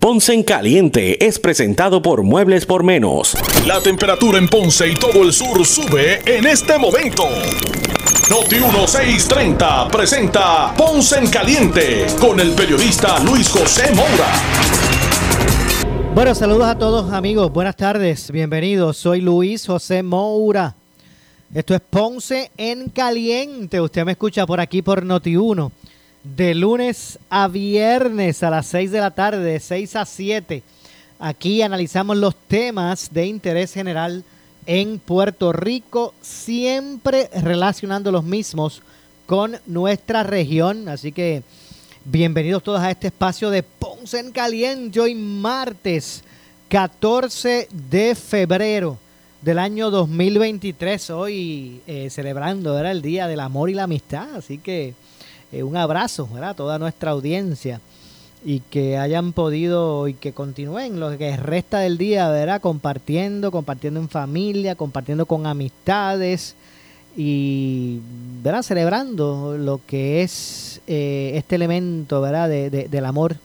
Ponce en Caliente es presentado por Muebles por Menos. La temperatura en Ponce y todo el sur sube en este momento. Noti 1630 presenta Ponce en Caliente con el periodista Luis José Moura. Bueno, saludos a todos amigos, buenas tardes, bienvenidos. Soy Luis José Moura. Esto es Ponce en Caliente. Usted me escucha por aquí por Noti 1 de lunes a viernes a las 6 de la tarde, de 6 a 7. Aquí analizamos los temas de interés general en Puerto Rico, siempre relacionando los mismos con nuestra región. Así que bienvenidos todos a este espacio de Ponce en Caliente hoy martes 14 de febrero del año 2023. Hoy eh, celebrando era el Día del Amor y la Amistad. Así que eh, un abrazo a toda nuestra audiencia y que hayan podido y que continúen lo que resta del día, ¿verdad? Compartiendo, compartiendo en familia, compartiendo con amistades y, ¿verdad? Celebrando lo que es eh, este elemento, ¿verdad? De, del amor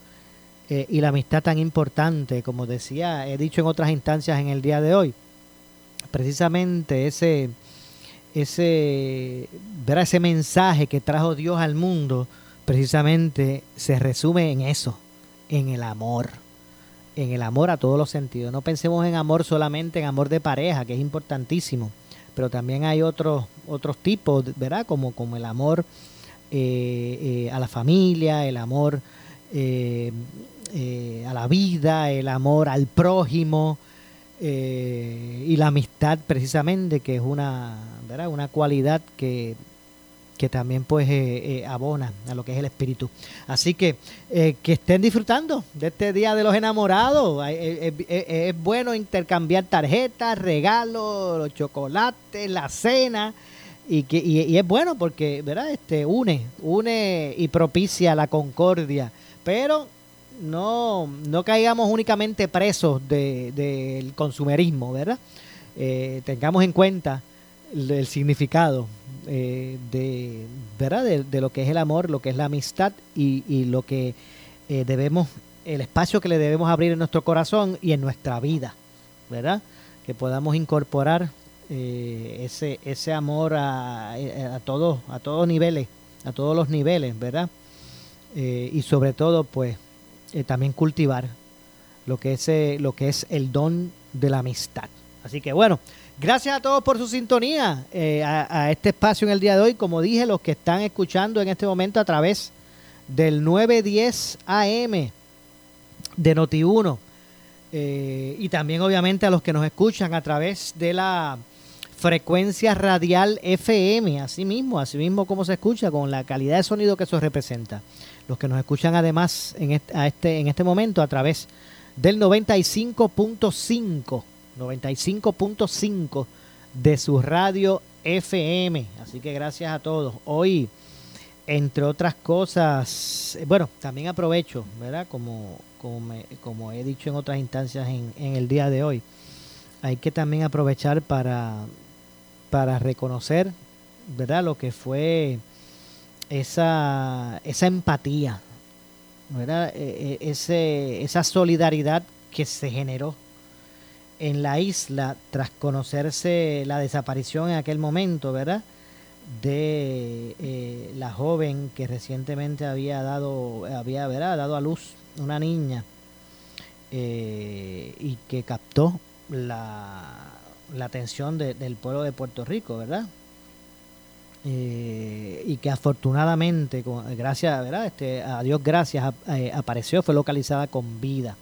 eh, y la amistad tan importante, como decía, he dicho en otras instancias en el día de hoy. Precisamente ese ese, ver ese mensaje que trajo Dios al mundo, precisamente se resume en eso, en el amor, en el amor a todos los sentidos. No pensemos en amor solamente en amor de pareja, que es importantísimo, pero también hay otros otros tipos, ¿verdad? Como, como el amor eh, eh, a la familia, el amor eh, a la vida, el amor al prójimo, y la amistad precisamente, que es una, una cualidad que, que también pues eh, eh, abona a lo que es el espíritu. Así que eh, que estén disfrutando de este Día de los Enamorados. Es, bueno intercambiar tarjetas, regalos, los chocolates, la cena. Y, que, y, es bueno porque ¿verdad? Este, une, une y propicia la concordia. Pero no, no caigamos únicamente presos del de, consumerismo, ¿verdad? tengamos en cuenta el significado eh, de, ¿verdad? De, lo que es el amor, lo que es la amistad y, lo que eh, debemos, el espacio que le debemos abrir en nuestro corazón y en nuestra vida, ¿verdad? Que podamos incorporar eh, ese, ese amor a, a, todos, a todos niveles, a todos los niveles, ¿verdad? y sobre todo, pues, también cultivar lo que es lo que es el don de la amistad. Así que bueno, Gracias a todos por su sintonía eh, a, este espacio en el día de hoy. Como dije, los que están escuchando en este momento a través del 910 AM de Noti1 eh, y también obviamente a los que nos escuchan a través de la frecuencia radial FM, así mismo, así mismo como se escucha, con la calidad de sonido que eso representa. Los que nos escuchan además en este, en este momento a través del 95.5 95.5 de su radio FM. Así que gracias a todos. Hoy, entre otras cosas, bueno, también aprovecho, ¿verdad? Como, como, he dicho en otras instancias en, el día de hoy, hay que también aprovechar para, para reconocer, ¿verdad? Lo que fue esa, esa empatía, ¿verdad? E, e, ese, esa solidaridad que se generó en la isla tras conocerse la desaparición en aquel momento, ¿verdad? De eh, la joven que recientemente había dado, había, ¿verdad? dado a luz una niña eh, y que captó la, la atención del pueblo de Puerto Rico, ¿verdad? Eh, y que afortunadamente, gracias, ¿verdad? Este, a Dios gracias, apareció, fue localizada con vida.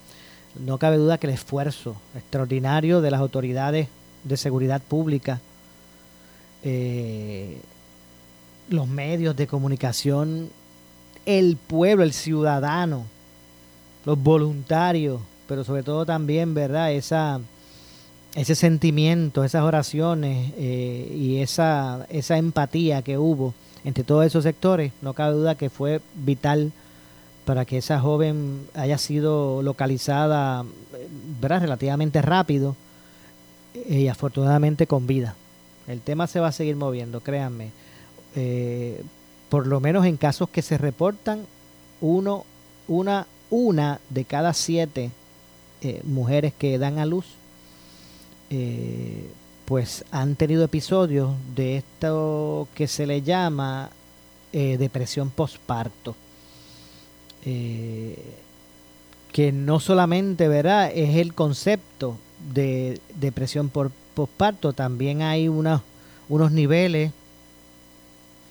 No cabe duda que el esfuerzo extraordinario de las autoridades de seguridad pública, eh, los medios de comunicación, el pueblo, el ciudadano, los voluntarios, pero sobre todo también, ¿verdad? Esa, ese sentimiento, esas oraciones eh, y esa, esa empatía que hubo entre todos esos sectores, no cabe duda que fue vital para que esa joven haya sido localizada ¿verdad? relativamente rápido y afortunadamente con vida. El tema se va a seguir moviendo, créanme. Eh, por lo menos en casos que se reportan, uno, una, una de cada siete eh, mujeres que dan a luz, eh, pues han tenido episodios de esto que se le llama depresión postparto. que no solamente ¿verdad? es el concepto de depresión por posparto también hay unos niveles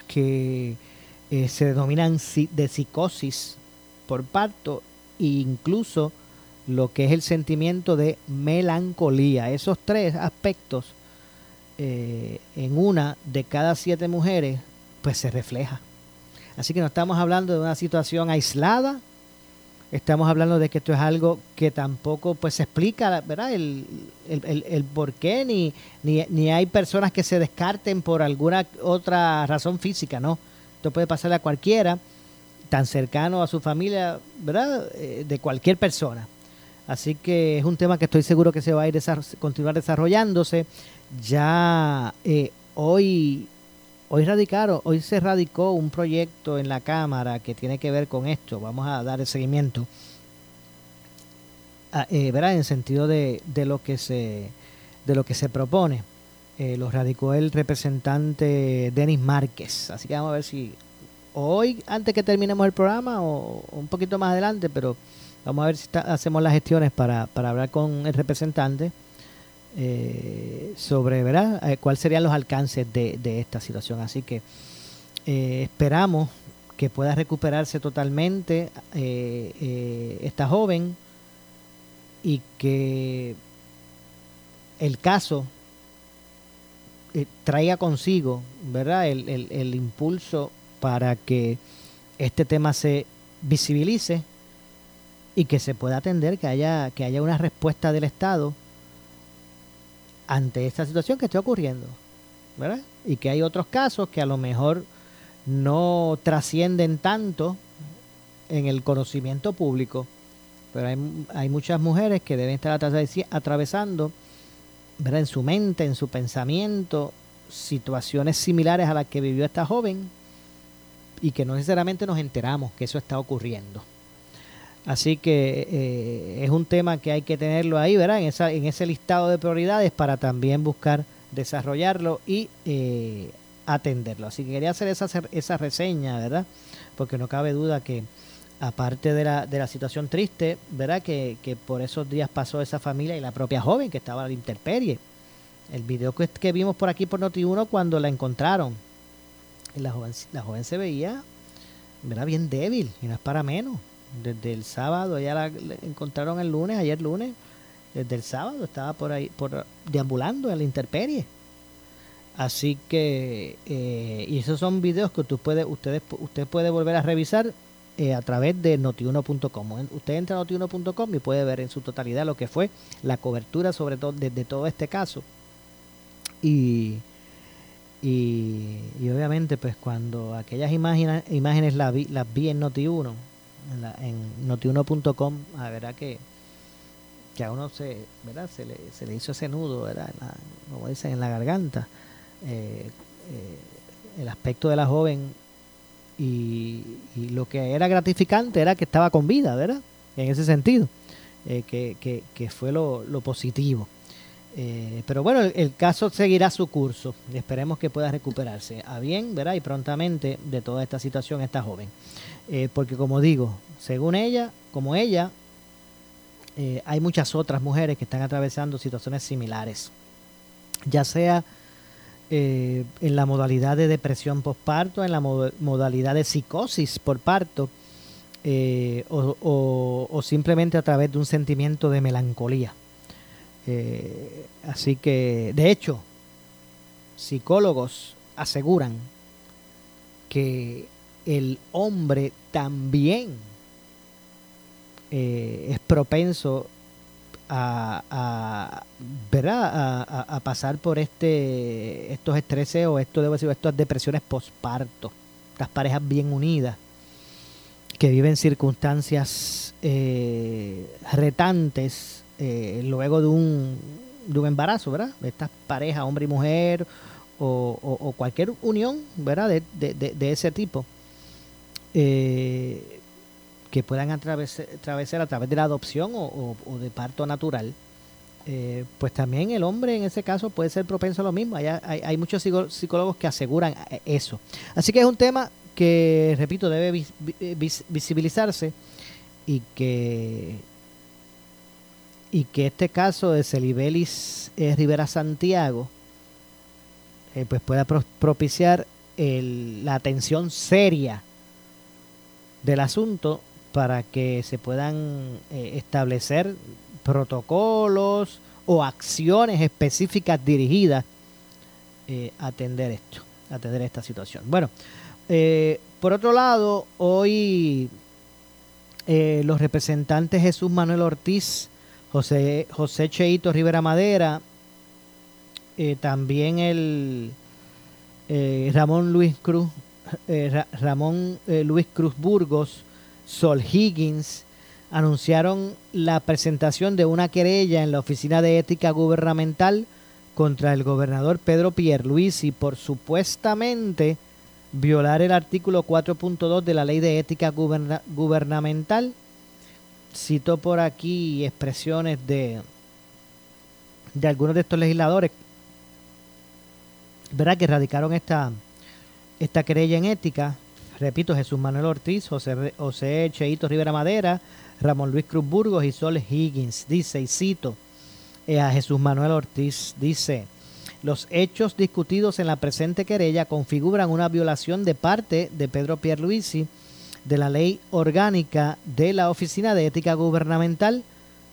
que eh, se denominan de psicosis por parto e incluso lo que es el sentimiento de melancolía. Esos tres aspectos eh, en una de cada siete mujeres pues se refleja. Así que no estamos hablando de una situación aislada, estamos hablando de que esto es algo que tampoco pues se explica, ¿verdad? El, el, por qué, ni, ni, hay personas que se descarten por alguna otra razón física, ¿no? Esto puede pasarle a cualquiera, tan cercano a su familia, ¿verdad? Eh, de cualquier persona. Así que es un tema que estoy seguro que se va a ir continuar desarrollándose. Ya eh, hoy Hoy radicaron, hoy se radicó un proyecto en la Cámara que tiene que ver con esto. Vamos a dar el seguimiento. Ah, eh, ¿verdad? En sentido de, lo que se de lo que se propone. Eh, lo radicó el representante Denis Márquez. Así que vamos a ver si hoy, antes que terminemos el programa, o, un poquito más adelante, pero vamos a ver si hacemos las gestiones para, para hablar con el representante eh, sobre ¿verdad? Eh, cuáles serían los alcances de, esta situación. Así que eh, esperamos que pueda recuperarse totalmente esta joven y que el caso traiga consigo ¿verdad? El, el impulso para que este tema se visibilice y que se pueda atender, que haya, que haya una respuesta del Estado ante esta situación que está ocurriendo. ¿verdad? Y que hay otros casos que a lo mejor no trascienden tanto en el conocimiento público, pero hay, hay muchas mujeres que deben estar atravesando ¿verdad? en su mente, en su pensamiento, situaciones similares a las que vivió esta joven y que no necesariamente nos enteramos que eso está ocurriendo. Así que eh, es un tema que hay que tenerlo ahí, ¿verdad? En, esa, en ese listado de prioridades para también buscar desarrollarlo y eh, atenderlo. Así que quería hacer esa, esa reseña, ¿verdad? Porque no cabe duda que aparte de la, de la situación triste, ¿verdad? Que, que por esos días pasó esa familia y la propia joven que estaba a la intemperie. El video que, que vimos por aquí por Noti1 cuando la encontraron, la joven, la joven se veía, ¿verdad? Bien débil y no es para menos desde el sábado, ella la, encontraron el lunes, ayer lunes, desde el sábado estaba por ahí, por deambulando en la intemperie. Así que, eh, y esos son videos que tú puede, ustedes, usted puede volver a revisar eh, a través de notiuno.com. Usted entra a notiuno.com y puede ver en su totalidad lo que fue la cobertura sobre todo de, todo este caso. Y, y, obviamente, pues cuando aquellas imágenes, imágenes las vi, las vi en Noti1, en, la, en notiuno.com, a verá que, que a uno se, ¿verdad? Se, le, se le hizo ese nudo, ¿verdad? como dicen, en la garganta. Eh, eh, el aspecto de la joven y, lo que era gratificante era que estaba con vida, ¿verdad? En ese sentido, eh, que, que, que, fue lo, lo positivo. pero bueno, el, el, caso seguirá su curso y esperemos que pueda recuperarse a bien, ¿verdad? Y prontamente de toda esta situación esta joven. Eh, porque como digo, según ella, como ella, eh, hay muchas otras mujeres que están atravesando situaciones similares, ya sea eh, en la modalidad de depresión postparto, en la modalidad de psicosis por parto, o, o, simplemente a través de un sentimiento de melancolía. así que, de hecho, psicólogos aseguran que el hombre también eh, es propenso a, a, A, pasar por este estos estreses o esto debo decir estas depresiones posparto estas parejas bien unidas que viven circunstancias eh, retantes eh, luego de un, de un embarazo, ¿verdad? Estas parejas, hombre y mujer, o, cualquier unión, ¿verdad? De, ese tipo, eh, que puedan atravesar, a través de la adopción o, de parto natural, eh, pues también el hombre en ese caso puede ser propenso a lo mismo. Hay, hay, muchos psicólogos que aseguran eso. Así que es un tema que, repito, debe visibilizarse y que y que este caso de Celibelis eh, Rivera Santiago eh, pues pueda propiciar la atención seria del asunto para que se puedan eh, establecer protocolos o acciones específicas dirigidas a atender esto, a atender esta situación. Bueno, por otro lado, hoy los representantes Jesús Manuel Ortiz José, José Cheito Rivera Madera, eh, también el eh, Ramón Luis Cruz, eh, Ramón Luis Cruz Burgos, Sol Higgins, anunciaron la presentación de una querella en la Oficina de Ética Gubernamental contra el gobernador Pedro Pierluisi por supuestamente violar el artículo 4.2 de la Ley de Ética Gubernamental cito por aquí expresiones de, de algunos de estos legisladores, ¿verdad? Que radicaron esta, esta querella en ética. Repito, Jesús Manuel Ortiz, José, José Cheito Rivera Madera, Ramón Luis Cruz Burgos y Sol Higgins. Dice, y cito eh, a Jesús Manuel Ortiz, dice, los hechos discutidos en la presente querella configuran una violación de parte de Pedro Pierluisi de la ley orgánica de la Oficina de Ética Gubernamental.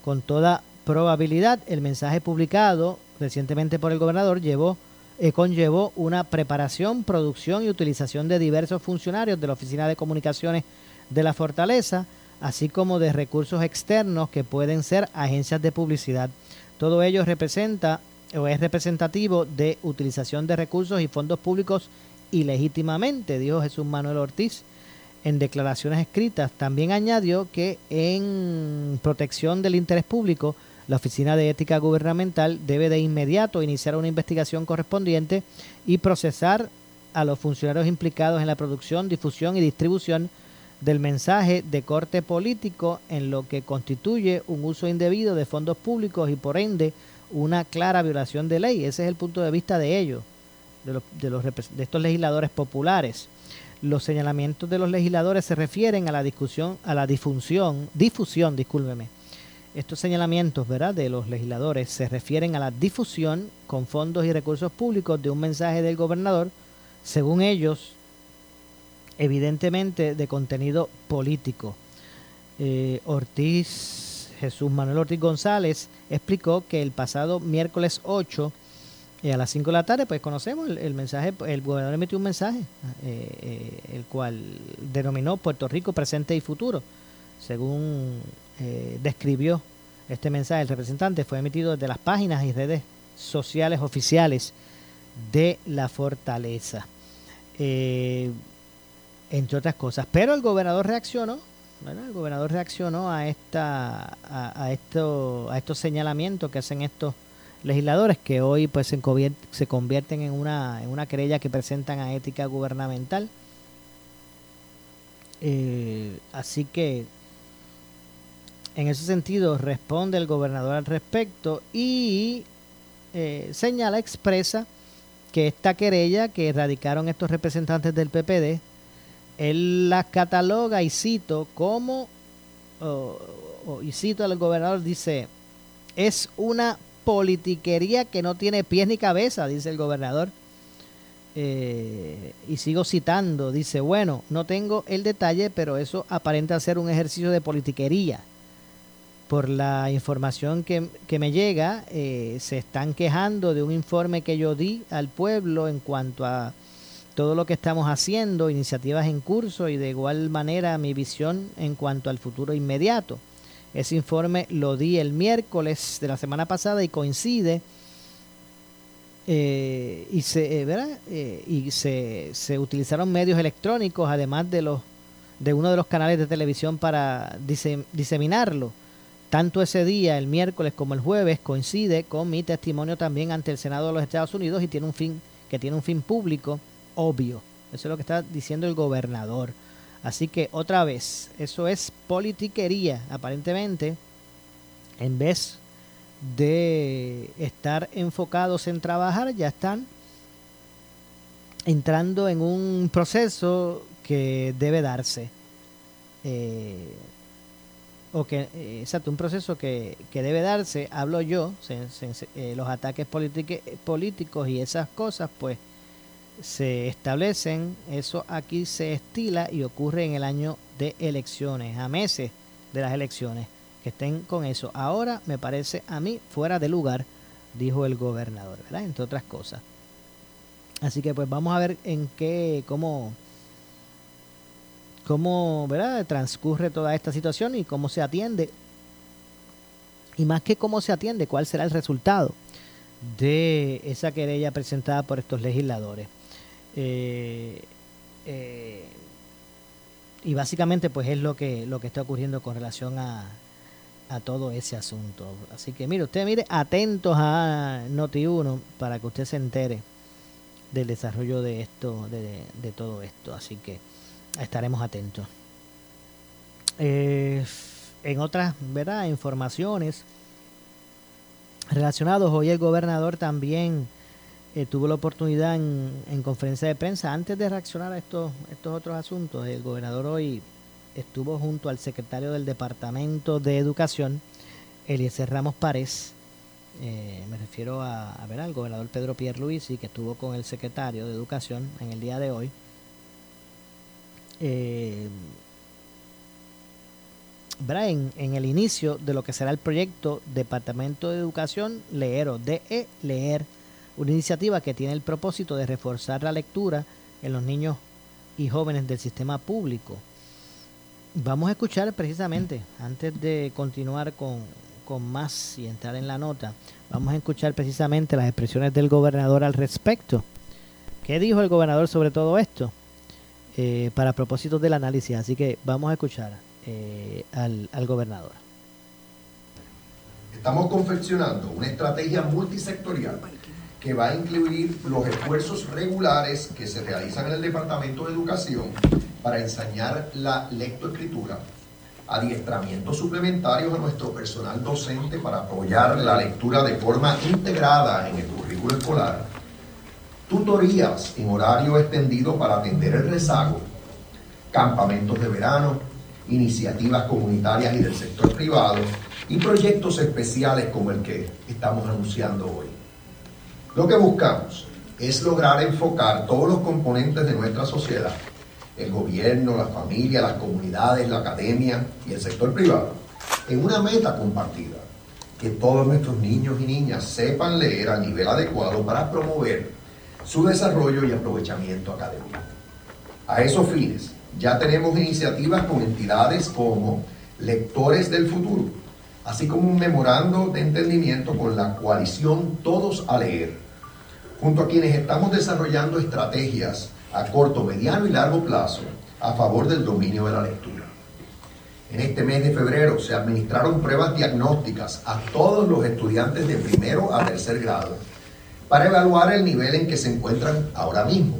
Con toda probabilidad, el mensaje publicado recientemente por el gobernador llevó, eh, conllevó una preparación, producción y utilización de diversos funcionarios de la Oficina de Comunicaciones de la Fortaleza, así como de recursos externos que pueden ser agencias de publicidad. Todo ello representa o es representativo de utilización de recursos y fondos públicos ilegítimamente, dijo Jesús Manuel Ortiz, en declaraciones escritas. También añadió que en protección del interés público, la Oficina de Ética Gubernamental debe de inmediato iniciar una investigación correspondiente y procesar a los funcionarios implicados en la producción, difusión y distribución del mensaje de corte político en lo que constituye un uso indebido de fondos públicos y por ende una clara violación de ley. Ese es el punto de vista de ellos, de, los, de, los, de estos legisladores populares. Los señalamientos de los legisladores se refieren a la discusión, a la difusión, difusión, discúlpeme. Estos señalamientos, ¿verdad?, de los legisladores se refieren a la difusión con fondos y recursos públicos de un mensaje del gobernador, según ellos, evidentemente de contenido político. Eh, Ortiz, Jesús Manuel Ortiz González explicó que el pasado miércoles 8 y a las 5 de la tarde, pues conocemos el, mensaje, el gobernador emitió un mensaje, eh, eh, el cual denominó Puerto Rico presente y futuro. Según eh, describió este mensaje, el representante fue emitido desde las páginas y redes sociales oficiales de la fortaleza. entre otras cosas. Pero el gobernador reaccionó, el gobernador reaccionó a esta, a, esto, a estos señalamientos que hacen estos legisladores que hoy pues se, se convierten en una, en una querella que presentan a ética gubernamental. Eh, así que en ese sentido responde el gobernador al respecto y eh, señala, expresa que esta querella que radicaron estos representantes del PPD, él la cataloga y cito como, y cito al gobernador, dice, es una politiquería que no tiene pies ni cabeza, dice el gobernador. Eh, y sigo citando, dice, bueno, no tengo el detalle, pero eso aparenta ser un ejercicio de politiquería. Por la información que, me llega, eh, se están quejando de un informe que yo di al pueblo en cuanto a todo lo que estamos haciendo, iniciativas en curso y de igual manera mi visión en cuanto al futuro inmediato. Ese informe lo di el miércoles de la semana pasada y coincide eh, y, se, eh, ¿verdad? Eh, y se, se, utilizaron medios electrónicos además de los de uno de los canales de televisión para diseminarlo. Tanto ese día, el miércoles como el jueves, coincide con mi testimonio también ante el Senado de los Estados Unidos y tiene un fin que tiene un fin público obvio. Eso es lo que está diciendo el gobernador. Así que otra vez, eso es politiquería, aparentemente, en vez de estar enfocados en trabajar, ya están entrando en un proceso que debe darse. Eh, o que, eh, exacto, un proceso que, que, debe darse, hablo yo, eh, los ataques políticos y esas cosas, pues se establecen, eso aquí se estila y ocurre en el año de elecciones, a meses de las elecciones, que estén con eso. Ahora me parece a mí fuera de lugar, dijo el gobernador, ¿verdad? Entre otras cosas. Así que pues vamos a ver en qué, cómo, cómo, ¿verdad? Transcurre toda esta situación y cómo se atiende. Y más que cómo se atiende, cuál será el resultado de esa querella presentada por estos legisladores. Eh, eh, y básicamente pues es lo que, lo que está ocurriendo con relación a, a todo ese asunto. Así que mire, usted mire atentos a Noti1 para que usted se entere del desarrollo de esto, de, de todo esto. Así que estaremos atentos. En otras ¿verdad? informaciones relacionados, hoy el gobernador también eh, tuvo la oportunidad en, conferencia de prensa, antes de reaccionar a estos, estos otros asuntos, el gobernador hoy estuvo junto al secretario del Departamento de Educación, Eliezer Ramos Párez, eh, me refiero a, a ver, al gobernador Pedro Pierluisi, que estuvo con el secretario de Educación en el día de hoy. Eh, en, en, el inicio de lo que será el proyecto Departamento de Educación Leer o DE Leer una iniciativa que tiene el propósito de reforzar la lectura en los niños y jóvenes del sistema público. Vamos a escuchar precisamente, antes de continuar con, más y entrar en la nota, vamos a escuchar precisamente las expresiones del gobernador al respecto. ¿Qué dijo el gobernador sobre todo esto? Eh, para propósitos del análisis. Así que vamos a escuchar eh, al, al gobernador. Estamos confeccionando una estrategia multisectorial que va a incluir los esfuerzos regulares que se realizan en el Departamento de Educación para enseñar la lectoescritura, adiestramientos suplementarios a nuestro personal docente para apoyar la lectura de forma integrada en el currículo escolar, tutorías en horario extendido para atender el rezago, campamentos de verano, iniciativas comunitarias y del sector privado y proyectos especiales como el que estamos anunciando hoy. Lo que buscamos es lograr enfocar todos los componentes de nuestra sociedad, el gobierno, la familia, las comunidades, la academia y el sector privado, en una meta compartida, que todos nuestros niños y niñas sepan leer a nivel adecuado para promover su desarrollo y aprovechamiento académico. A esos fines, ya tenemos iniciativas con entidades como Lectores del Futuro, así como un memorando de entendimiento con la coalición Todos a Leer, junto a quienes estamos desarrollando estrategias a corto, mediano y largo plazo a favor del dominio de la lectura. En este mes de febrero se administraron pruebas diagnósticas a todos los estudiantes de primero a tercer grado para evaluar el nivel en que se encuentran ahora mismo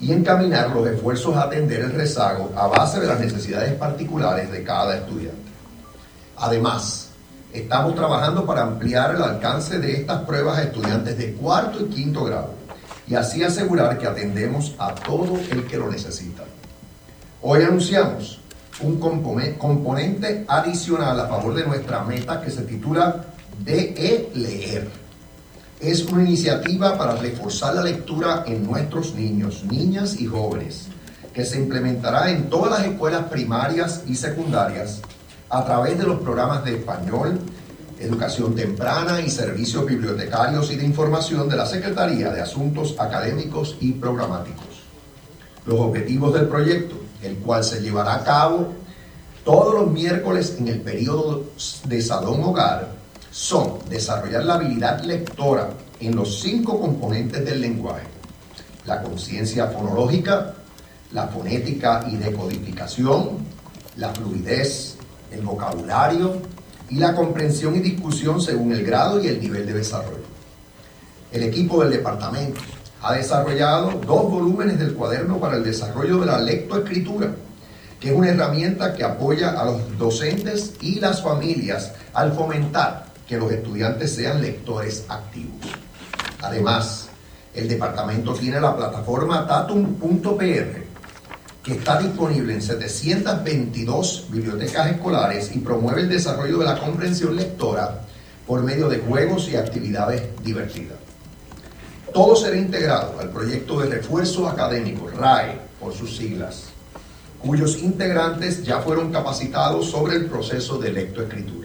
y encaminar los esfuerzos a atender el rezago a base de las necesidades particulares de cada estudiante. Además, estamos trabajando para ampliar el alcance de estas pruebas a estudiantes de cuarto y quinto grado y así asegurar que atendemos a todo el que lo necesita. Hoy anunciamos un componente adicional a favor de nuestra meta que se titula DE Leer. Es una iniciativa para reforzar la lectura en nuestros niños, niñas y jóvenes, que se implementará en todas las escuelas primarias y secundarias a través de los programas de español, educación temprana y servicios bibliotecarios y de información de la Secretaría de Asuntos Académicos y Programáticos. Los objetivos del proyecto, el cual se llevará a cabo todos los miércoles en el periodo de Salón Hogar, son desarrollar la habilidad lectora en los cinco componentes del lenguaje, la conciencia fonológica, la fonética y decodificación, la fluidez, el vocabulario y la comprensión y discusión según el grado y el nivel de desarrollo. El equipo del departamento ha desarrollado dos volúmenes del cuaderno para el desarrollo de la lectoescritura, que es una herramienta que apoya a los docentes y las familias al fomentar que los estudiantes sean lectores activos. Además, el departamento tiene la plataforma tatum.pr, que está disponible en 722 bibliotecas escolares y promueve el desarrollo de la comprensión lectora por medio de juegos y actividades divertidas. Todo será integrado al proyecto de refuerzo académico, RAE, por sus siglas, cuyos integrantes ya fueron capacitados sobre el proceso de lectoescritura.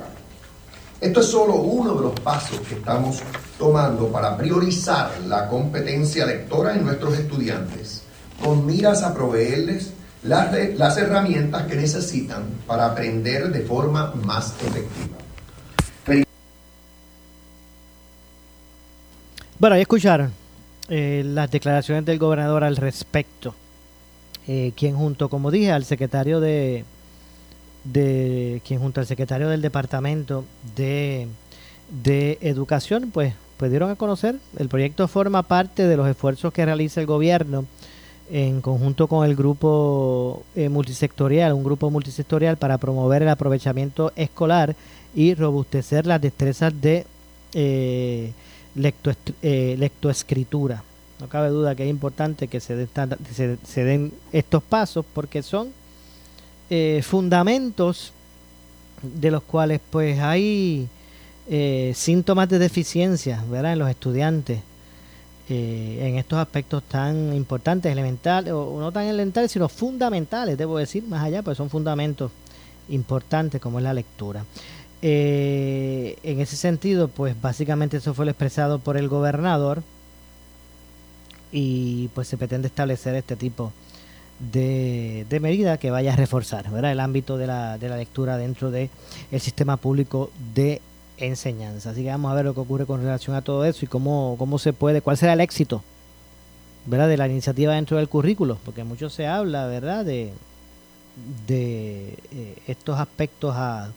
Esto es solo uno de los pasos que estamos tomando para priorizar la competencia lectora en nuestros estudiantes, con miras a proveerles las, las herramientas que necesitan para aprender de forma más efectiva. Bueno, ahí escucharon eh, las declaraciones del gobernador al respecto, eh, quien junto, como dije, al secretario de, de quien junto al secretario del departamento de, de educación, pues pudieron a conocer. El proyecto forma parte de los esfuerzos que realiza el gobierno en conjunto con el grupo eh, multisectorial, un grupo multisectorial para promover el aprovechamiento escolar y robustecer las destrezas de eh, eh, lectoescritura. No cabe duda que es importante que se, se, den estos pasos porque son eh, fundamentos de los cuales pues hay eh, síntomas de deficiencia ¿verdad? en los estudiantes en estos aspectos tan importantes, elementales, o no tan elementales, sino fundamentales, debo decir, más allá, pues son fundamentos importantes como es la lectura. Eh, en ese sentido, pues básicamente eso fue lo expresado por el gobernador y pues se pretende establecer este tipo de, de medida que vaya a reforzar ¿verdad? el ámbito de la, de la lectura dentro del el sistema público de enseñanza. Así que vamos a ver lo que ocurre con relación a todo eso y cómo, cómo se puede, cuál será el éxito ¿verdad? de la iniciativa dentro del currículo, porque mucho se habla ¿verdad? de, de eh, estos aspectos a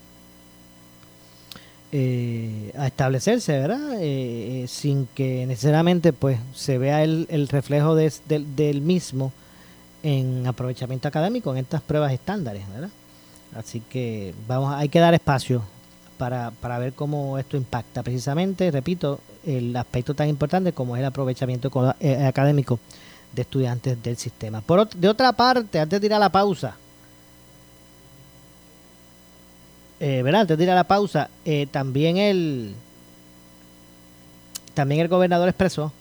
eh, a establecerse, ¿verdad? Eh, sin que necesariamente pues se vea el, el reflejo del mismo en aprovechamiento académico en estas pruebas estándares, ¿verdad? Así que vamos, hay que dar espacio para, para ver cómo esto impacta precisamente, repito, el aspecto tan importante como es el aprovechamiento académico de estudiantes del sistema. Por, de otra parte, antes de ir a la pausa, eh, ¿verdad? Antes de ir a la pausa, eh, también el también el gobernador expresó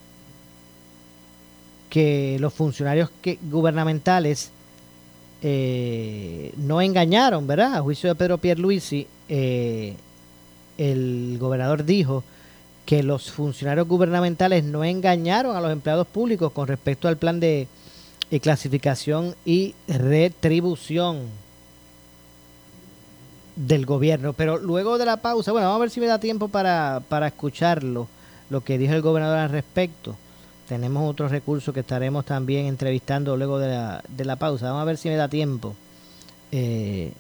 que los funcionarios que, gubernamentales eh, no engañaron, ¿verdad? A juicio de Pedro Pierluisi, eh, el gobernador dijo que los funcionarios gubernamentales no engañaron a los empleados públicos con respecto al plan de clasificación y retribución del gobierno. Pero luego de la pausa, bueno, vamos a ver si me da tiempo para, para escucharlo, lo que dijo el gobernador al respecto. Tenemos otros recursos que estaremos también entrevistando luego de la, de la pausa. Vamos a ver si me da tiempo. Eh,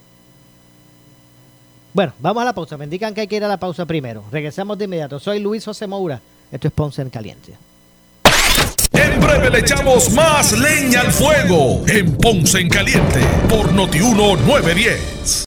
bueno, vamos a la pausa. Me indican que hay que ir a la pausa primero. Regresamos de inmediato. Soy Luis José Moura. Esto es Ponce en Caliente. En breve le echamos más leña al fuego en Ponce en Caliente por Notiuno 910.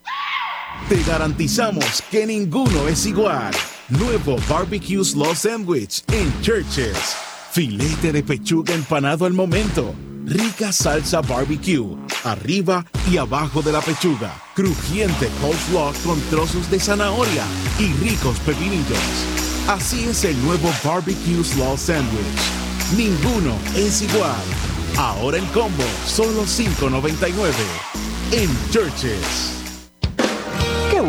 Te garantizamos que ninguno es igual. Nuevo Barbecue Slow Sandwich en Churches. Filete de pechuga empanado al momento. Rica salsa barbecue, arriba y abajo de la pechuga. Crujiente coleslaw con trozos de zanahoria y ricos pepinillos. Así es el nuevo Barbecue Slow Sandwich. Ninguno es igual. Ahora el combo, solo $5.99. En Churches.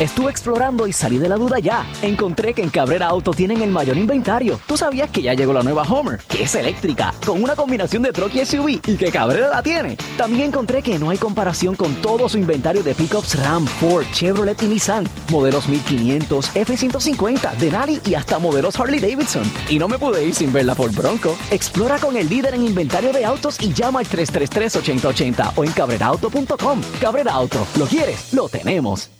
Estuve explorando y salí de la duda ya. Encontré que en Cabrera Auto tienen el mayor inventario. ¿Tú sabías que ya llegó la nueva Homer? Que es eléctrica, con una combinación de truck y SUV, y que Cabrera la tiene. También encontré que no hay comparación con todo su inventario de pickups Ram, Ford, Chevrolet y Nissan. Modelos 1500, F-150, Denali y hasta modelos Harley Davidson. Y no me pude ir sin ver la Ford Bronco. Explora con el líder en inventario de autos y llama al 333-8080 o en cabreraauto.com. Cabrera Auto, ¿lo quieres? Lo tenemos.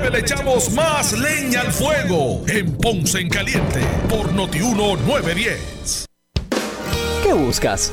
Le echamos más leña al fuego en Ponce en Caliente por Notiuno 910. ¿Qué buscas?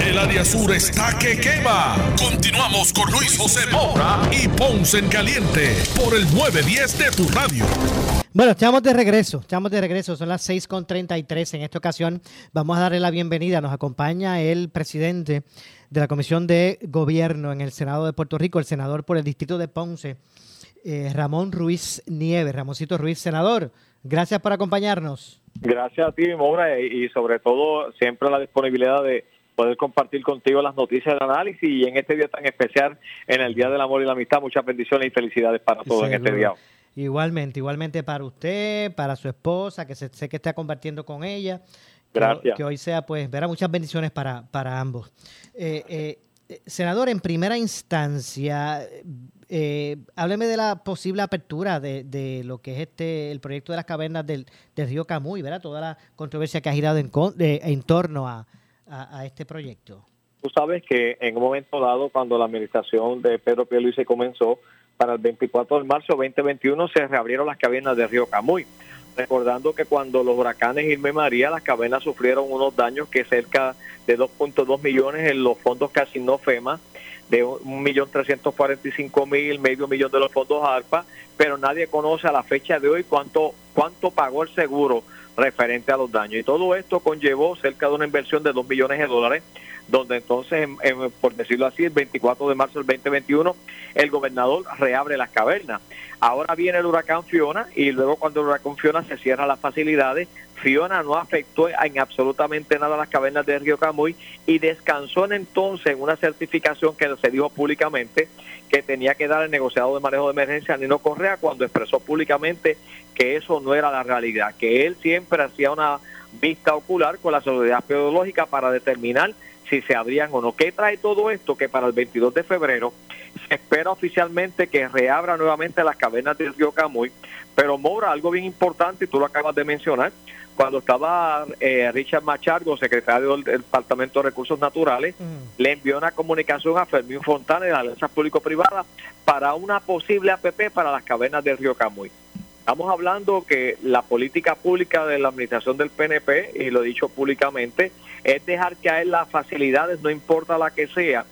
El área sur está que quema. Continuamos con Luis José Moura y Ponce en Caliente por el 910 de tu radio. Bueno, estamos de regreso, estamos de regreso, son las 6.33. En esta ocasión vamos a darle la bienvenida. Nos acompaña el presidente de la Comisión de Gobierno en el Senado de Puerto Rico, el senador por el Distrito de Ponce, eh, Ramón Ruiz Nieves. Ramoncito Ruiz, senador, gracias por acompañarnos. Gracias a ti, Moura, y sobre todo siempre la disponibilidad de poder compartir contigo las noticias del análisis y en este día tan especial, en el Día del Amor y la Amistad, muchas bendiciones y felicidades para todos en este día. Igualmente, igualmente para usted, para su esposa, que sé que está compartiendo con ella. Gracias. Que, hoy sea, pues, verá muchas bendiciones para, para ambos. Eh, eh, senador, en primera instancia, eh, hábleme de la posible apertura de, de, lo que es este el proyecto de las cavernas del, del río Camuy, ¿verdad? Toda la controversia que ha girado en, en torno a, a, este proyecto? Tú sabes que en un momento dado, cuando la administración de Pedro se comenzó, para el 24 de marzo 2021 se reabrieron las cavernas de Río Camuy. Recordando que cuando los huracanes Irma y María, las cavernas sufrieron unos daños que cerca de 2.2 millones en los fondos asignó FEMA, de 1.345.000, medio millón de los fondos ARPA, pero nadie conoce a la fecha de hoy cuánto, cuánto pagó el seguro referente a los daños. Y todo esto conllevó cerca de una inversión de 2 millones de dólares, donde entonces, por decirlo así, el 24 de marzo del 2021, el gobernador reabre las cavernas. Ahora viene el huracán Fiona y luego cuando el huracán Fiona se cierran las facilidades, Fiona no afectó en absolutamente nada las cavernas de Río Camuy y descansó en entonces en una certificación que se dijo públicamente que tenía que dar el negociado de manejo de emergencia Nino Correa cuando expresó públicamente que eso no era la realidad, que él siempre hacía una vista ocular con la seguridad pedológica para determinar si se abrían o no. ¿Qué trae todo esto? Que para el 22 de febrero Se espera oficialmente que reabra nuevamente las cavernas del río Camuy, pero Mora, algo bien importante, y tú lo acabas de mencionar, cuando estaba eh, Richard Machargo, secretario del Departamento de Recursos Naturales, le envió una comunicación a Fermín Fontana de la Alianza Público-Privada para una posible APP para las cavernas del río Camuy. Estamos hablando que la política pública de la administración del PNP, y lo he dicho públicamente, es dejar que él las facilidades, no importa la que sea,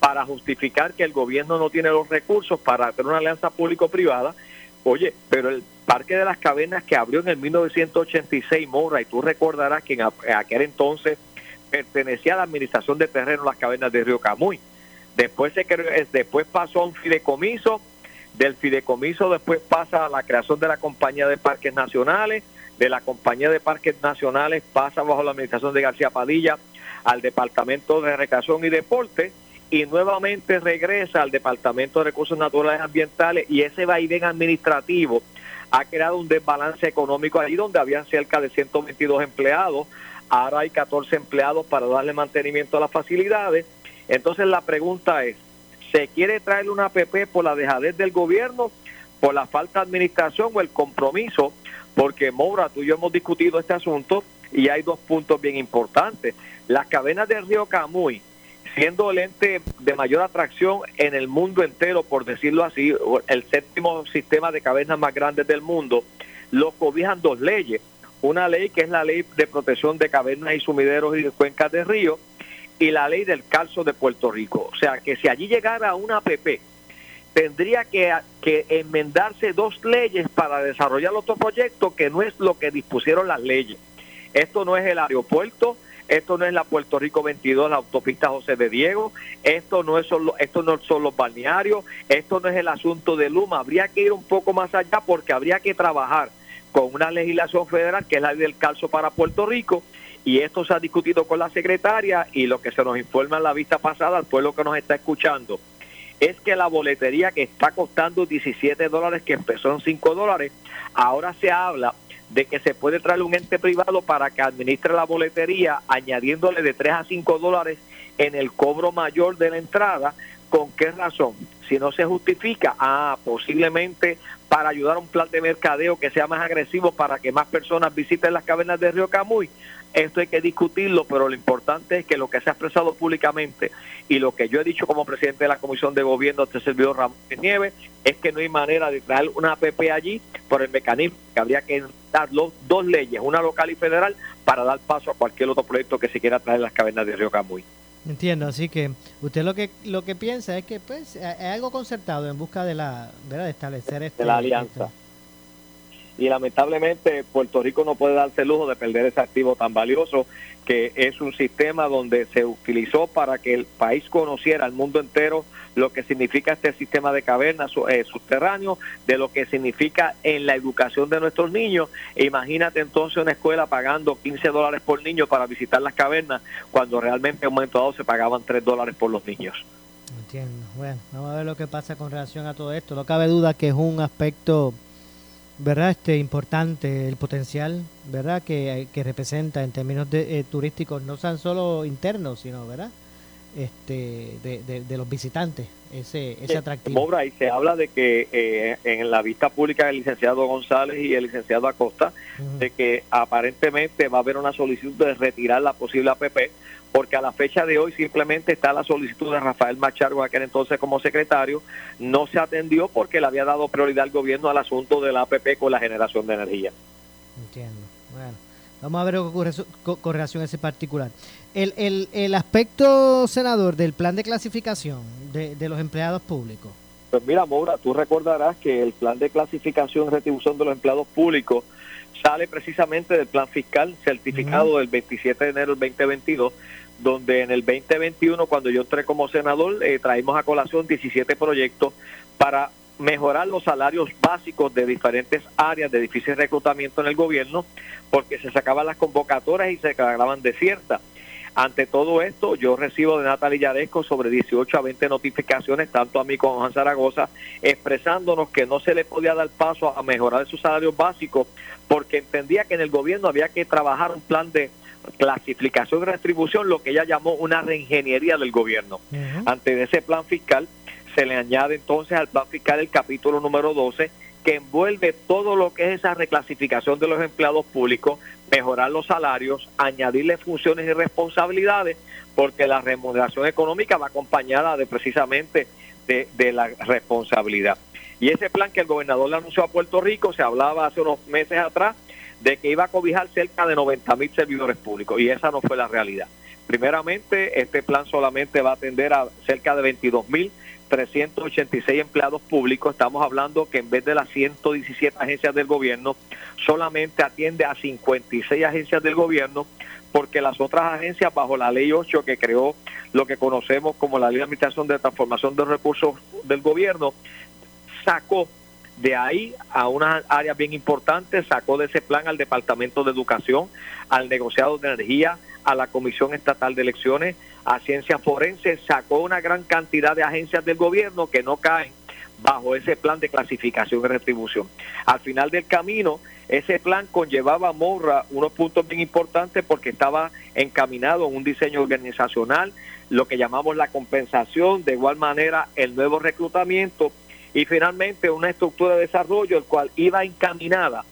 para justificar que el gobierno no tiene los recursos para hacer una alianza público-privada. Oye, pero el Parque de las Cavernas que abrió en el 1986, Mora, y tú recordarás que en aquel entonces pertenecía a la administración de terreno las cavernas de Río Camuy. Después, se, después pasó a un fideicomiso, del fideicomiso después pasa a la creación de la compañía de parques nacionales, de la compañía de parques nacionales pasa bajo la administración de García Padilla al Departamento de Recreación y Deporte y nuevamente regresa al Departamento de Recursos Naturales y Ambientales y ese vaivén administrativo ha creado un desbalance económico ahí donde habían cerca de 122 empleados, ahora hay 14 empleados para darle mantenimiento a las facilidades. Entonces la pregunta es, ¿se quiere traer una APP por la dejadez del gobierno, por la falta de administración o el compromiso? Porque Moura, tú y yo hemos discutido este asunto y hay dos puntos bien importantes. Las cadenas del río Camuy, siendo el ente de mayor atracción en el mundo entero, por decirlo así, el séptimo sistema de cavernas más grandes del mundo, lo cobijan dos leyes. Una ley que es la ley de protección de cavernas y sumideros y de cuencas de río y la ley del calzo de Puerto Rico. O sea, que si allí llegara una APP, tendría que, que enmendarse dos leyes para desarrollar otro proyecto que no es lo que dispusieron las leyes. Esto no es el aeropuerto, esto no es la Puerto Rico 22, la autopista José de Diego, esto no es solo, esto no son los balnearios, esto no es el asunto de Luma, habría que ir un poco más allá porque habría que trabajar con una legislación federal que es la del calzo para Puerto Rico. Y esto se ha discutido con la secretaria y lo que se nos informa en la vista pasada al pueblo que nos está escuchando es que la boletería que está costando 17 dólares, que empezó en 5 dólares, ahora se habla de que se puede traer un ente privado para que administre la boletería, añadiéndole de 3 a 5 dólares en el cobro mayor de la entrada. ¿Con qué razón? Si no se justifica, ah, posiblemente para ayudar a un plan de mercadeo que sea más agresivo para que más personas visiten las cavernas de Río Camuy. Esto hay que discutirlo, pero lo importante es que lo que se ha expresado públicamente y lo que yo he dicho como presidente de la Comisión de Gobierno este servidor Ramón Nieves es que no hay manera de traer una APP allí por el mecanismo que habría que dar dos leyes, una local y federal, para dar paso a cualquier otro proyecto que se quiera traer en las cavernas de Río Camuy. Entiendo, así que usted lo que lo que piensa es que pues es algo concertado en busca de la de establecer este, de la alianza y lamentablemente Puerto Rico no puede darse el lujo de perder ese activo tan valioso que es un sistema donde se utilizó para que el país conociera al mundo entero lo que significa este sistema de cavernas eh, subterráneos, de lo que significa en la educación de nuestros niños. E imagínate entonces una escuela pagando 15 dólares por niño para visitar las cavernas, cuando realmente en un momento dado se pagaban 3 dólares por los niños. Entiendo. Bueno, vamos a ver lo que pasa con relación a todo esto. No cabe duda que es un aspecto verdad este importante el potencial verdad que, que representa en términos de, eh, turísticos no tan solo internos sino verdad este de, de, los visitantes ese ese atractivo y se habla de que eh, en la vista pública del licenciado González y el licenciado Acosta de que aparentemente va a haber una solicitud de retirar la posible APP porque a la fecha de hoy simplemente está la solicitud de Rafael Machargo, aquel entonces como secretario, no se atendió porque le había dado prioridad al gobierno al asunto de la APP con la generación de energía. Entiendo. Bueno, vamos a ver que ocurre con relación a ese particular. El, el, el aspecto, senador, del plan de clasificación de, de los empleados públicos. Pues mira, Moura, tú recordarás que el plan de clasificación y retribución de los empleados públicos sale precisamente del plan fiscal certificado del 27 de enero del 2022 donde en el 2021, cuando yo entré como senador, eh, traímos a colación 17 proyectos para mejorar los salarios básicos de diferentes áreas de difícil reclutamiento en el gobierno, porque se sacaban las convocatorias y se declaraban desiertas. Ante todo esto, yo recibo de Natalia Yaresco sobre 18 a 20 notificaciones, tanto a mí como a Juan Zaragoza, expresándonos que no se le podía dar paso a mejorar sus salarios básicos, porque entendía que en el gobierno había que trabajar un plan de clasificación y retribución, lo que ella llamó una reingeniería del gobierno. Ante ese plan fiscal, se le añade entonces al plan fiscal el capítulo número 12 que envuelve todo lo que es esa reclasificación de los empleados públicos, mejorar los salarios, añadirle funciones y responsabilidades, porque la remuneración económica va acompañada de precisamente de, la responsabilidad. Y ese plan que el gobernador le anunció a Puerto Rico, se hablaba hace unos meses atrás de que iba a cobijar cerca de 90 mil servidores públicos y esa no fue la realidad. Primeramente, este plan solamente va a atender a cerca de 22 mil 386 empleados públicos. Estamos hablando que en vez de las 117 agencias del gobierno, solamente atiende a 56 agencias del gobierno, porque las otras agencias, bajo la ley 8 que creó lo que conocemos como la ley de administración de transformación de recursos del gobierno, sacó de ahí a unas áreas bien importantes, sacó de ese plan al Departamento de Educación, al negociado de energía, a la Comisión Estatal de Elecciones, a Ciencias Forenses, sacó una gran cantidad de agencias del gobierno que no caen bajo ese plan de clasificación y retribución. Al final del camino, ese plan conllevaba a Morra unos puntos bien importantes porque estaba encaminado en un diseño organizacional, lo que llamamos la compensación, de igual manera el nuevo reclutamiento y finalmente una estructura de desarrollo el cual iba encaminada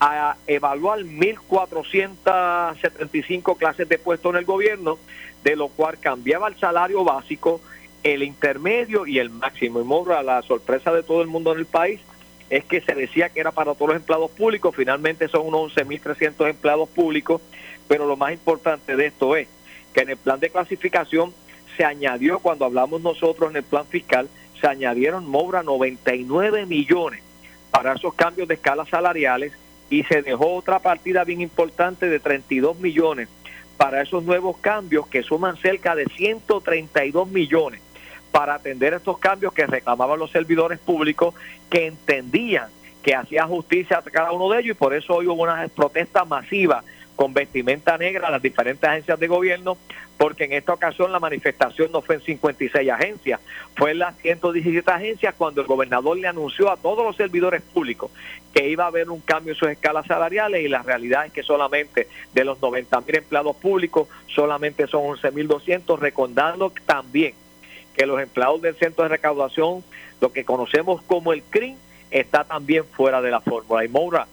a evaluar 1.475 clases de puesto en el gobierno, de lo cual cambiaba el salario básico, el intermedio y el máximo. Y Morra, la sorpresa de todo el mundo en el país es que se decía que era para todos los empleados públicos, finalmente son unos 11.300 empleados públicos, pero lo más importante de esto es que en el plan de clasificación se añadió, cuando hablamos nosotros en el plan fiscal, se añadieron, Mobra, 99 millones para esos cambios de escalas salariales y se dejó otra partida bien importante de 32 millones para esos nuevos cambios que suman cerca de 132 millones para atender estos cambios que reclamaban los servidores públicos que entendían que hacía justicia a cada uno de ellos y por eso hoy hubo una protesta masiva con vestimenta negra a las diferentes agencias de gobierno, porque en esta ocasión la manifestación no fue en 56 agencias, fue en las 117 agencias cuando el gobernador le anunció a todos los servidores públicos que iba a haber un cambio en sus escalas salariales y la realidad es que solamente de los 90 mil empleados públicos, solamente son 11.200, recordando también que los empleados del centro de recaudación, lo que conocemos como el CRIM, está también fuera de la fórmula. Y Moura,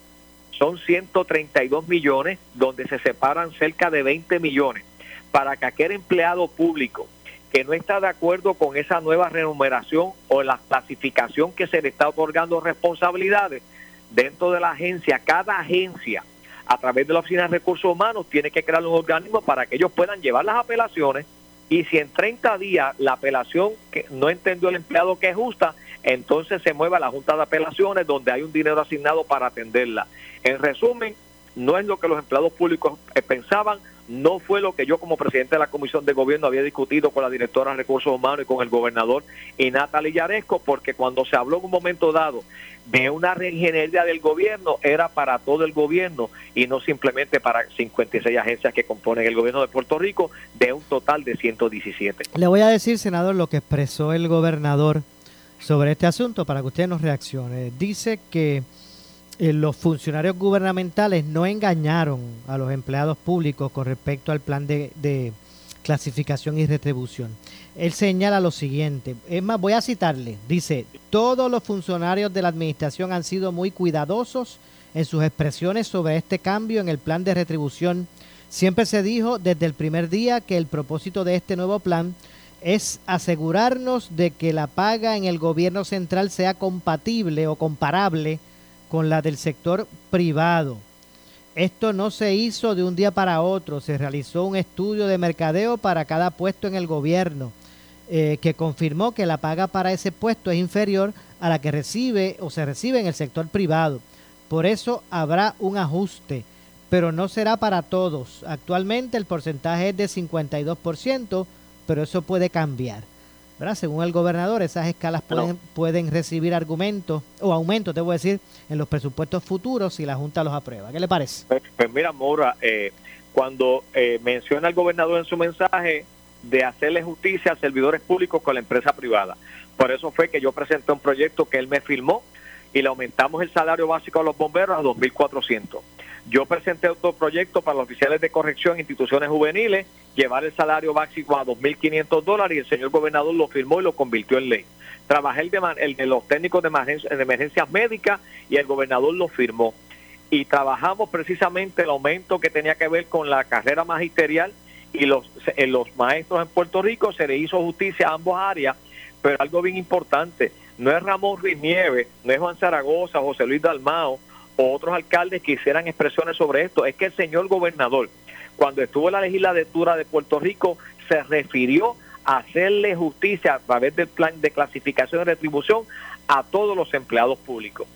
son 132 millones, donde se separan cerca de 20 millones. Para que aquel empleado público que no está de acuerdo con esa nueva remuneración o la clasificación que se le está otorgando responsabilidades dentro de la agencia, cada agencia a través de la Oficina de Recursos Humanos tiene que crear un organismo para que ellos puedan llevar las apelaciones. Y si en 30 días la apelación que no entendió el empleado que es justa, entonces se mueve a la Junta de Apelaciones donde hay un dinero asignado para atenderla. En resumen, no es lo que los empleados públicos eh, pensaban, no fue lo que yo como presidente de la Comisión de Gobierno había discutido con la directora de Recursos Humanos y con el gobernador y Natalie Yaresco, porque cuando se habló en un momento dado de una reingeniería del gobierno, era para todo el gobierno y no simplemente para 56 agencias que componen el gobierno de Puerto Rico, de un total de 117. Le voy a decir, senador, lo que expresó el gobernador sobre este asunto para que usted nos reaccione. Dice que eh, los funcionarios gubernamentales no engañaron a los empleados públicos con respecto al plan de, clasificación y retribución. Él señala lo siguiente, es más, voy a citarle, dice, todos los funcionarios de la administración han sido muy cuidadosos en sus expresiones sobre este cambio en el plan de retribución. Siempre se dijo desde el primer día que el propósito de este nuevo plan es asegurarnos de que la paga en el gobierno central sea compatible o comparable con la del sector privado. Esto no se hizo de un día para otro, se realizó un estudio de mercadeo para cada puesto en el gobierno eh, que confirmó que la paga para ese puesto es inferior a la que recibe o se recibe en el sector privado. Por eso habrá un ajuste, pero no será para todos. Actualmente el porcentaje es de 52%, pero eso puede cambiar. Según el gobernador, esas escalas pueden, pueden recibir argumentos o aumentos, debo decir, en los presupuestos futuros si la Junta los aprueba. ¿Qué le parece? Pues, pues mira, Mora, eh, cuando eh, menciona el gobernador en su mensaje de hacerle justicia a servidores públicos con la empresa privada. Por eso fue que yo presenté un proyecto que él me firmó y le aumentamos el salario básico a los bomberos a 2.400. Yo presenté otro proyecto para los oficiales de corrección en instituciones juveniles, llevar el salario básico a 2.500 dólares y el señor gobernador lo firmó y lo convirtió en ley. trabajé el de, el los técnicos de, emergencias médicas y el gobernador lo firmó. Y trabajamos precisamente el aumento que tenía que ver con la carrera magisterial y los, en los maestros en Puerto Rico se le hizo justicia a ambas áreas, pero algo bien importante, no es Ramón Ruiz Nieves, no es Juan Zaragoza, José Luis Dalmao o otros alcaldes que hicieran expresiones sobre esto, es que el señor gobernador, cuando estuvo en la legislatura de Puerto Rico, se refirió a hacerle justicia a través del plan de clasificación y retribución a todos los empleados públicos.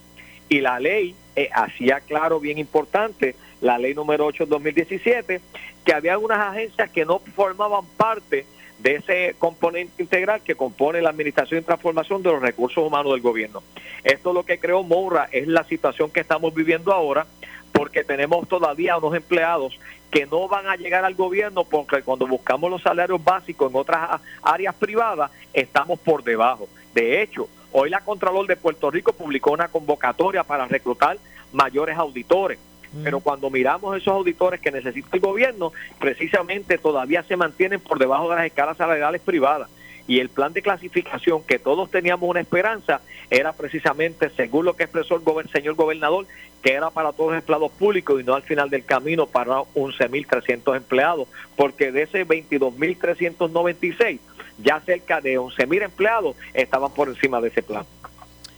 Y la ley eh, hacía claro, bien importante, la ley número 8 de 2017, que había unas agencias que no formaban parte de ese componente integral que compone la administración y transformación de los recursos humanos del gobierno. Esto lo que creó Moura es la situación que estamos viviendo ahora, porque tenemos todavía unos empleados que no van a llegar al gobierno porque cuando buscamos los salarios básicos en otras áreas privadas estamos por debajo. De hecho, hoy la Contralor de Puerto Rico publicó una convocatoria para reclutar mayores auditores pero cuando miramos esos auditores que necesita el gobierno, precisamente todavía se mantienen por debajo de las escalas salariales privadas. Y el plan de clasificación que todos teníamos una esperanza era precisamente, según lo que expresó el señor gobernador, que era para todos los empleados públicos y no al final del camino para 11.300 empleados, porque de ese 22.396, ya cerca de 11.000 empleados estaban por encima de ese plan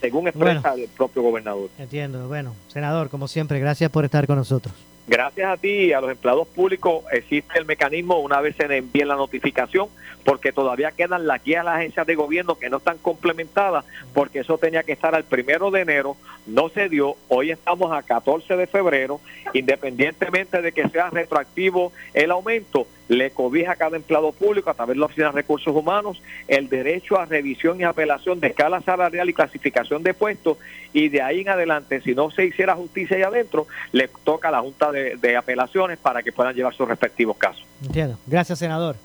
según expresa el propio gobernador. Entiendo. Bueno, senador, como siempre, gracias por estar con nosotros. Gracias a ti y a los empleados públicos existe el mecanismo una vez se le envíe la notificación porque todavía quedan las guías de las agencias de gobierno que no están complementadas porque eso tenía que estar al primero de enero, no se dio, hoy estamos a 14 de febrero, independientemente de que sea retroactivo el aumento, le cobija a cada empleado público a través de la Oficina de Recursos Humanos el derecho a revisión y apelación de escala salarial y clasificación de puestos y de ahí en adelante, si no se hiciera justicia ahí adentro, le toca a la Junta de, de Apelaciones para que puedan llevar sus respectivos casos. Entiendo. Gracias, senador.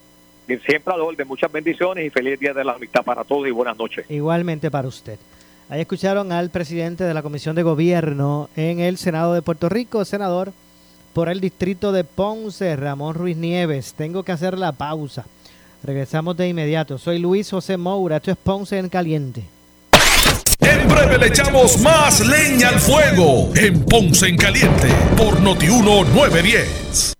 Siempre al de muchas bendiciones y feliz día de la amistad para todos y buenas noches. Igualmente para usted. Ahí escucharon al presidente de la Comisión de Gobierno en el Senado de Puerto Rico, senador por el distrito de Ponce, Ramón Ruiz Nieves. Tengo que hacer la pausa. Regresamos de inmediato. Soy Luis José Moura. Esto es Ponce en Caliente. En breve le echamos más leña al fuego en Ponce en Caliente por Notiuno 910.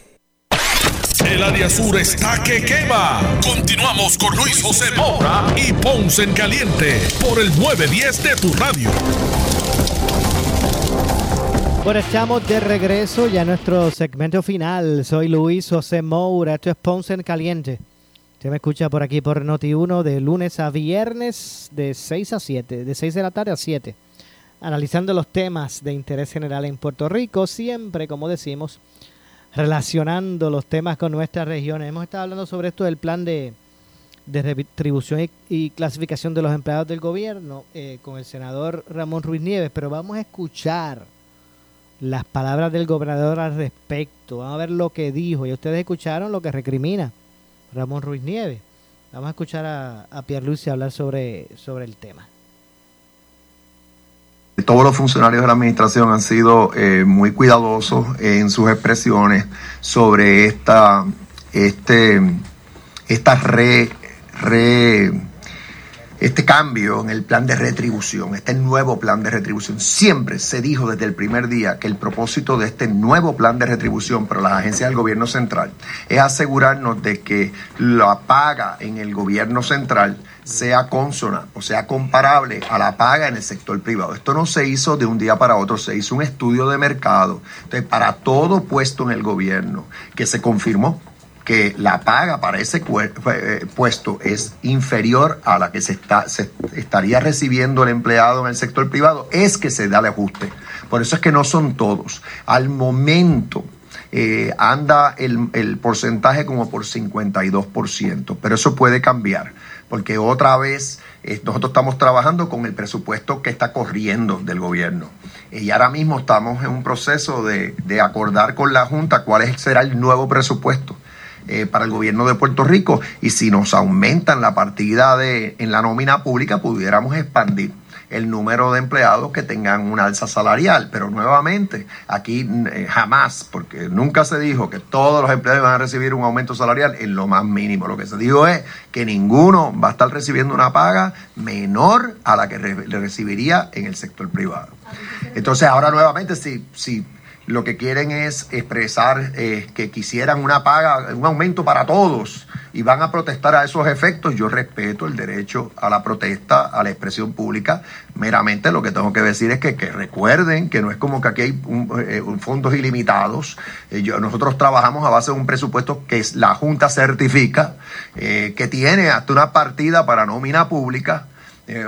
El área sur está que quema. Continuamos con Luis José Moura y Ponce en Caliente por el 910 de tu radio. Bueno, estamos de regreso ya a nuestro segmento final. Soy Luis José Moura. Esto es Ponce en Caliente. Usted me escucha por aquí por Noti1 de lunes a viernes de 6 a 7, de 6 de la tarde a 7. Analizando los temas de interés general en Puerto Rico, siempre, como decimos, relacionando los temas con nuestras regiones. Hemos estado hablando sobre esto del plan de, retribución y, clasificación de los empleados del gobierno eh, con el senador Ramón Ruiz Nieves, pero vamos a escuchar las palabras del gobernador al respecto. Vamos a ver lo que dijo. Y ustedes escucharon lo que recrimina Ramón Ruiz Nieves. Vamos a escuchar a, a y hablar sobre, sobre el tema todos los funcionarios de la administración han sido eh, muy cuidadosos en sus expresiones sobre esta, este, esta re, este cambio en el plan de retribución, este nuevo plan de retribución. Siempre se dijo desde el primer día que el propósito de este nuevo plan de retribución para las agencias del gobierno central es asegurarnos de que la paga en el gobierno central sea consona o sea comparable a la paga en el sector privado. Esto no se hizo de un día para otro, se hizo un estudio de mercado. Para todo puesto en el gobierno que se confirmó que la paga para ese eh, puesto es inferior a la que se, está, se estaría recibiendo el empleado en el sector privado, es que se da el ajuste. Por eso es que no son todos. Al momento eh, anda el, el porcentaje como por 52%, pero eso puede cambiar porque otra vez eh, nosotros estamos trabajando con el presupuesto que está corriendo del gobierno. Y ahora mismo estamos en un proceso de, acordar con la Junta cuál será el nuevo presupuesto. Eh, para el gobierno de Puerto Rico y si nos aumentan la partida de, en la nómina pública pudiéramos expandir el número de empleados que tengan una alza salarial. Pero nuevamente, aquí eh, jamás, porque nunca se dijo que todos los empleados van a recibir un aumento salarial en lo más mínimo. Lo que se dijo es que ninguno va a estar recibiendo una paga menor a la que le recibiría en el sector privado. Entonces, ahora nuevamente, si, si lo que quieren es expresar eh, que quisieran una paga, un aumento para todos y van a protestar a esos efectos, yo respeto el derecho a la protesta, a la expresión pública. Meramente lo que tengo que decir es que, recuerden que no es como que aquí hay eh, fondos ilimitados. Eh, nosotros trabajamos a base de un presupuesto que la Junta certifica, que tiene hasta una partida para nómina pública.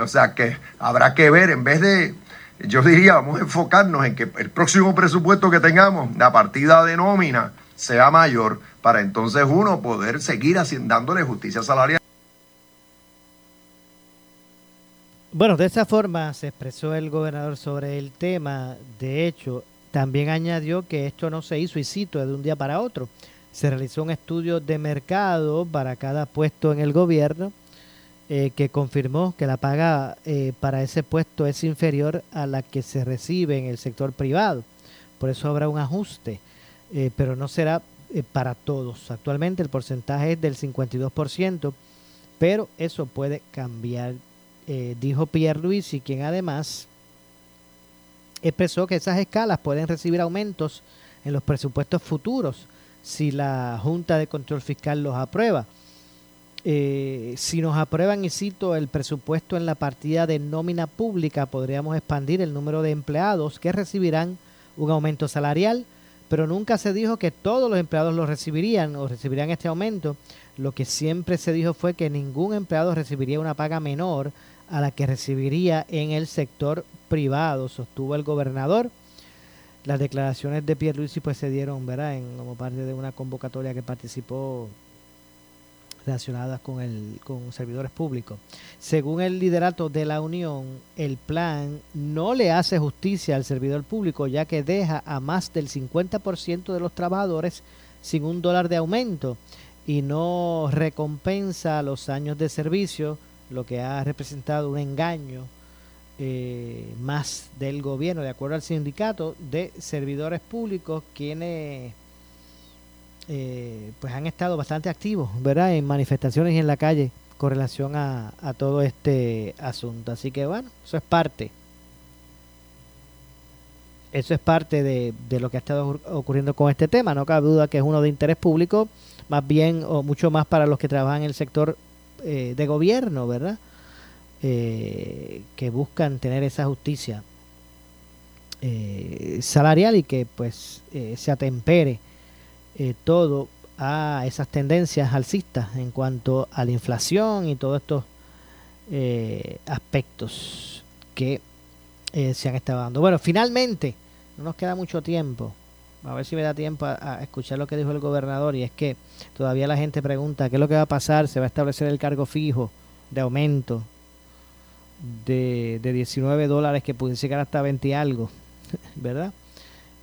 o sea que habrá que ver, en vez de yo diría, vamos a enfocarnos en que el próximo presupuesto que tengamos, la partida de nómina, sea mayor, para entonces uno poder seguir dándole justicia salarial. Bueno, de esa forma se expresó el gobernador sobre el tema. De hecho, también añadió que esto no se hizo, y cito, de un día para otro. Se realizó un estudio de mercado para cada puesto en el gobierno eh, que confirmó que la paga eh, para ese puesto es inferior a la que se recibe en el sector privado. Por eso habrá un ajuste, eh, pero no será para todos. Actualmente el porcentaje es del 52%, pero eso puede cambiar, dijo Pierre Luis, y quien además expresó que esas escalas pueden recibir aumentos en los presupuestos futuros si la Junta de Control Fiscal los aprueba. Eh, si nos aprueban, y cito, el presupuesto en la partida de nómina pública, podríamos expandir el número de empleados que recibirán un aumento salarial, pero nunca se dijo que todos los empleados lo recibirían o recibirían este aumento. Lo que siempre se dijo fue que ningún empleado recibiría una paga menor a la que recibiría en el sector privado, sostuvo el gobernador. Las declaraciones de Pierluisi pues se dieron, ¿verdad?, en, como parte de una convocatoria que participó relacionadas con, el, con servidores públicos. Según el liderato de la Unión, el plan no le hace justicia al servidor público ya que deja a más del 50% de los trabajadores sin un dólar de aumento y no recompensa los años de servicio, lo que ha representado un engaño eh, más del gobierno, de acuerdo al sindicato de servidores públicos, quienes eh, pues han estado bastante activos, ¿verdad? En manifestaciones y en la calle con relación a, todo este asunto. Así que bueno, eso es parte. Eso es parte de, lo que ha estado ocurriendo con este tema. No cabe duda que es uno de interés público, más bien o mucho más para los que trabajan en el sector eh, de gobierno, ¿verdad? Eh, que buscan tener esa justicia salarial y que pues se atempere eh, todo a esas tendencias alcistas en cuanto a la inflación y todos estos eh, aspectos que eh, se han estado dando. Bueno, finalmente, no nos queda mucho tiempo. A ver si me da tiempo a, escuchar lo que dijo el gobernador. Y es que todavía la gente pregunta qué es lo que va a pasar. Se va a establecer el cargo fijo de aumento de, de 19 dólares que puede llegar hasta 20 y algo, ¿verdad?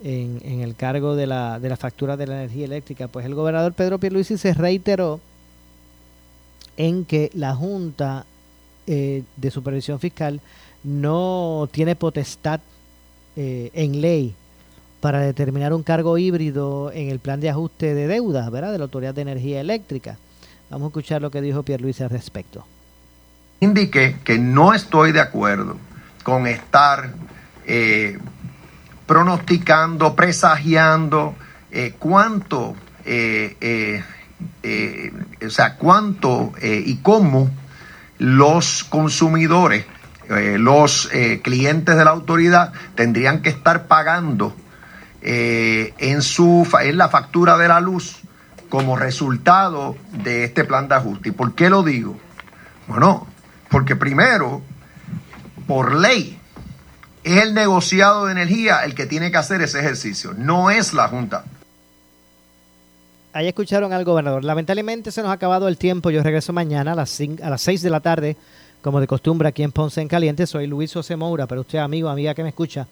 En, el cargo de la, de la factura de la energía eléctrica. Pues el gobernador Pedro Pierluisi se reiteró en que la Junta eh, de Supervisión Fiscal no tiene potestad eh, en ley para determinar un cargo híbrido en el plan de ajuste de deuda, ¿verdad? De la Autoridad de Energía Eléctrica. Vamos a escuchar lo que dijo Pierluisi al respecto. Indiqué que no estoy de acuerdo con estar eh, pronosticando, presagiando eh, cuánto, eh, eh, o sea, cuánto y cómo los consumidores, los clientes de la autoridad tendrían que estar pagando en, su, en la factura de la luz como resultado de este plan de ajuste. ¿Y por qué lo digo? Bueno, porque primero, por ley, es el negociado de energía el que tiene que hacer ese ejercicio, no es la Junta. ahí escucharon al gobernador. Lamentablemente se nos ha acabado el tiempo. Yo regreso mañana a las, a las 6 de la tarde, como de costumbre aquí en Ponce en Caliente. Soy Luis José Moura, pero usted, amigo, amiga que me escucha,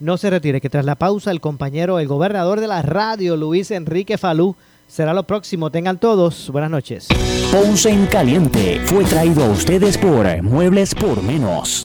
no se retire, que tras la pausa el compañero, el gobernador de la radio, Luis Enrique Falú, será lo próximo. Tengan todos buenas noches. Ponce en Caliente fue traído a ustedes por Muebles por Menos.